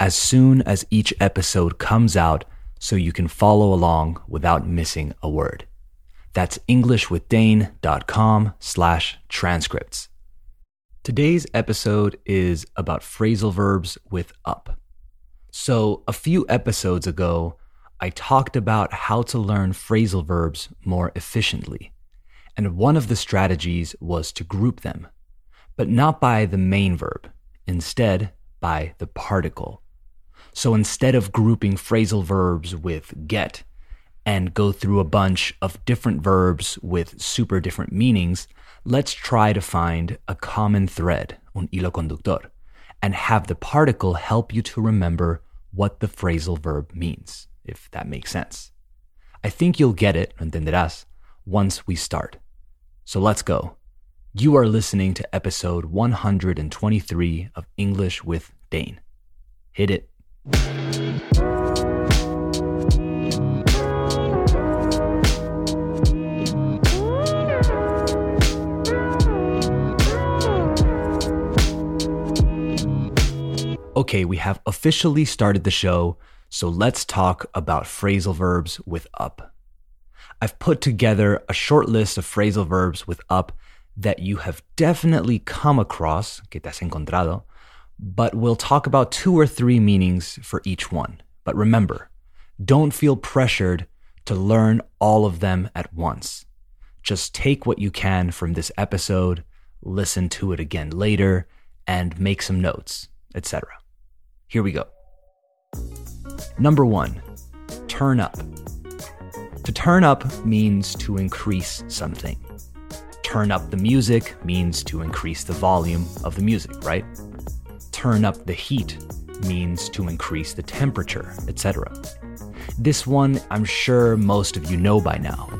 as soon as each episode comes out so you can follow along without missing a word. That's englishwithdane.com slash transcripts. Today's episode is about phrasal verbs with up. So, a few episodes ago, I talked about how to learn phrasal verbs more efficiently. And one of the strategies was to group them, but not by the main verb, instead, by the particle. So instead of grouping phrasal verbs with get and go through a bunch of different verbs with super different meanings, let's try to find a common thread, un hilo conductor, and have the particle help you to remember what the phrasal verb means, if that makes sense. I think you'll get it, entenderás, once we start. So let's go. You are listening to episode 123 of English with Dane. Hit it. Okay, we have officially started the show, so let's talk about phrasal verbs with up. I've put together a short list of phrasal verbs with up that you have definitely come across, que te has encontrado, but we'll talk about two or three meanings for each one. But remember, don't feel pressured to learn all of them at once. Just take what you can from this episode, listen to it again later, and make some notes, etc. Here we go. Number one, turn up. To turn up means to increase something. Turn up the music means to increase the volume of the music, right? Turn up the heat means to increase the temperature, etc. This one I'm sure most of you know by now.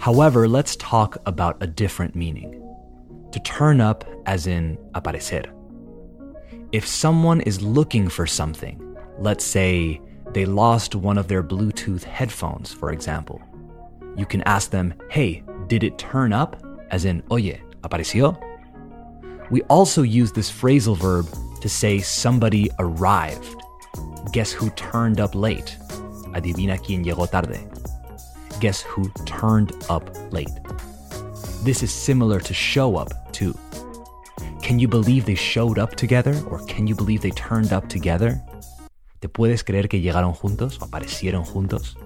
However, let's talk about a different meaning. To turn up, as in aparecer. If someone is looking for something, let's say they lost one of their Bluetooth headphones, for example, you can ask them, hey, did it turn up? As in, oye, apareció? We also use this phrasal verb to say somebody arrived. Guess who turned up late? Adivina quién llegó tarde. Guess who turned up late? This is similar to show up, too. Can you believe they showed up together? Or can you believe they turned up together? ¿Te puedes creer que llegaron juntos o aparecieron juntos?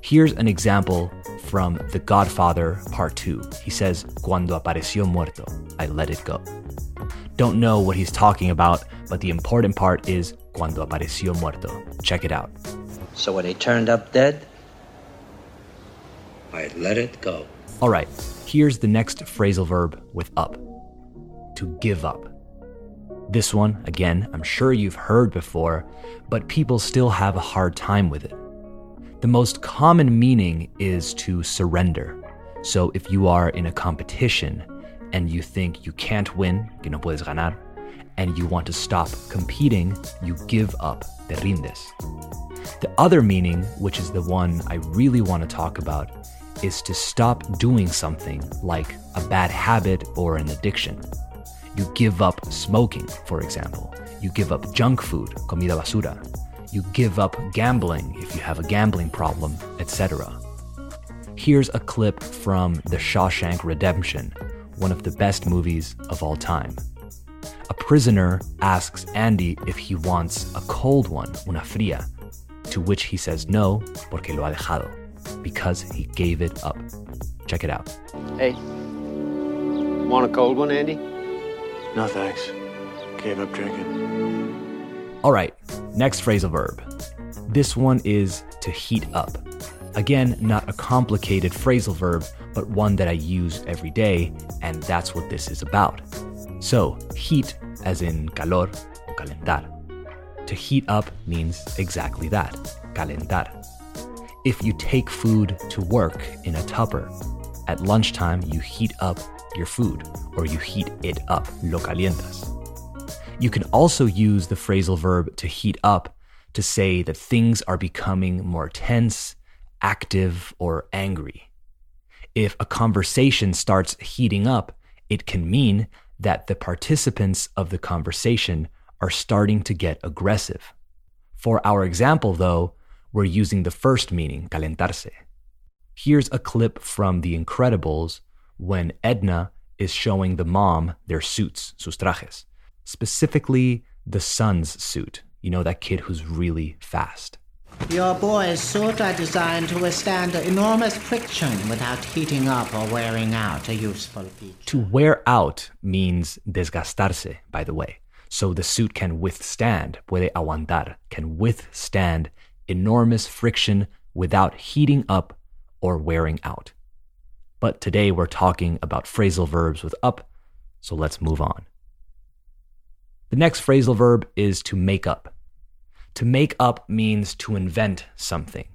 Here's an example from The Godfather Part 2. He says, Cuando apareció muerto, I let it go. Don't know what he's talking about, but the important part is cuando apareció muerto. Check it out. So when he turned up dead, I let it go. All right, here's the next phrasal verb with up to give up. This one, again, I'm sure you've heard before, but people still have a hard time with it. The most common meaning is to surrender. So if you are in a competition and you think you can't win, que no puedes ganar, and you want to stop competing, you give up, te rindes. The other meaning, which is the one I really want to talk about, is to stop doing something like a bad habit or an addiction. You give up smoking, for example. You give up junk food, comida basura. You give up gambling if you have a gambling problem, etc. Here's a clip from The Shawshank Redemption, one of the best movies of all time. A prisoner asks Andy if he wants a cold one, una fría, to which he says no, porque lo ha dejado, because he gave it up. Check it out. Hey, want a cold one, Andy? No thanks. Gave up drinking. All right, next phrasal verb. This one is to heat up. Again, not a complicated phrasal verb, but one that I use every day, and that's what this is about. So, heat, as in calor, calentar. To heat up means exactly that, calentar. If you take food to work in a tupper, at lunchtime you heat up your food or you heat it up, lo calientas. You can also use the phrasal verb to heat up to say that things are becoming more tense, active, or angry. If a conversation starts heating up, it can mean that the participants of the conversation are starting to get aggressive. For our example, though, we're using the first meaning, calentarse. Here's a clip from The Incredibles when Edna is showing the mom their suits, sus trajes, specifically the son's suit. You know, that kid who's really fast. Your boy's suit are designed to withstand enormous friction without heating up or wearing out, a useful feature. To wear out means desgastarse, by the way. So the suit can withstand, puede aguantar, can withstand enormous friction without heating up or wearing out. But today we're talking about phrasal verbs with up, so let's move on. The next phrasal verb is to make up. To make up means to invent something,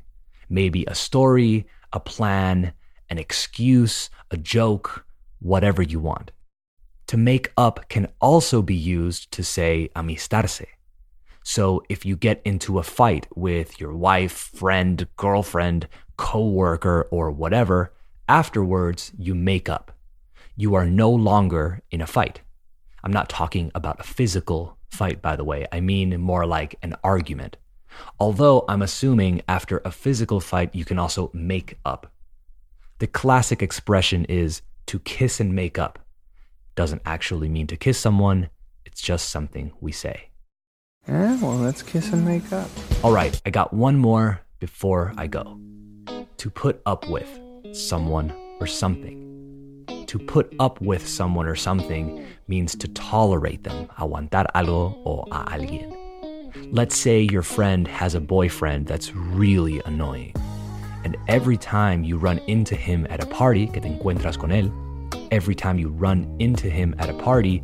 maybe a story, a plan, an excuse, a joke, whatever you want. To make up can also be used to say amistarse. So if you get into a fight with your wife, friend, girlfriend, coworker, or whatever, afterwards you make up. You are no longer in a fight. I'm not talking about a physical fight, by the way. I mean more like an argument. Although I'm assuming after a physical fight, you can also make up. The classic expression is to kiss and make up. Doesn't actually mean to kiss someone, it's just something we say. Eh, well, let's kiss and make up. All right, I got one more before I go. To put up with someone or something. To put up with someone or something means to tolerate them, aguantar algo o a alguien. Let's say your friend has a boyfriend that's really annoying. And every time you run into him at a party, que te encuentras con él, every time you run into him at a party,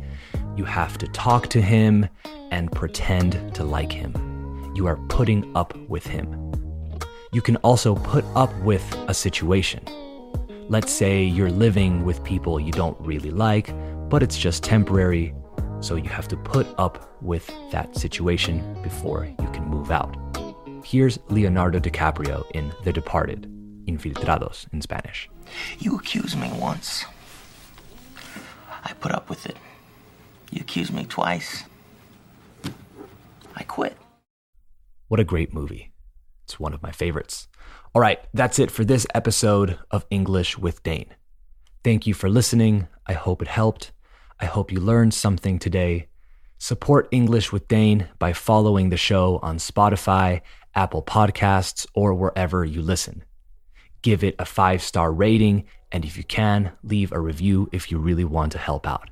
you have to talk to him and pretend to like him. You are putting up with him. You can also put up with a situation. Let's say you're living with people you don't really like, but it's just temporary, so you have to put up with that situation before you can move out. Here's Leonardo DiCaprio in The Departed, Infiltrados in Spanish. You accused me once. I put up with it. You accused me twice. I quit. What a great movie. It's one of my favorites. All right, that's it for this episode of English with Dane. Thank you for listening. I hope it helped. I hope you learned something today. Support English with Dane by following the show on Spotify, Apple Podcasts, or wherever you listen. Give it a five star rating, and if you can, leave a review if you really want to help out.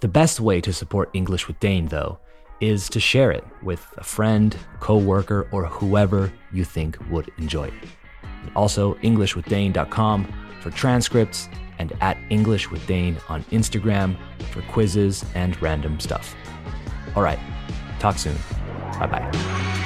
The best way to support English with Dane, though, is to share it with a friend, coworker, or whoever you think would enjoy it. And also, EnglishWithDane.com for transcripts and at English with Dane on Instagram for quizzes and random stuff. All right, talk soon. Bye bye.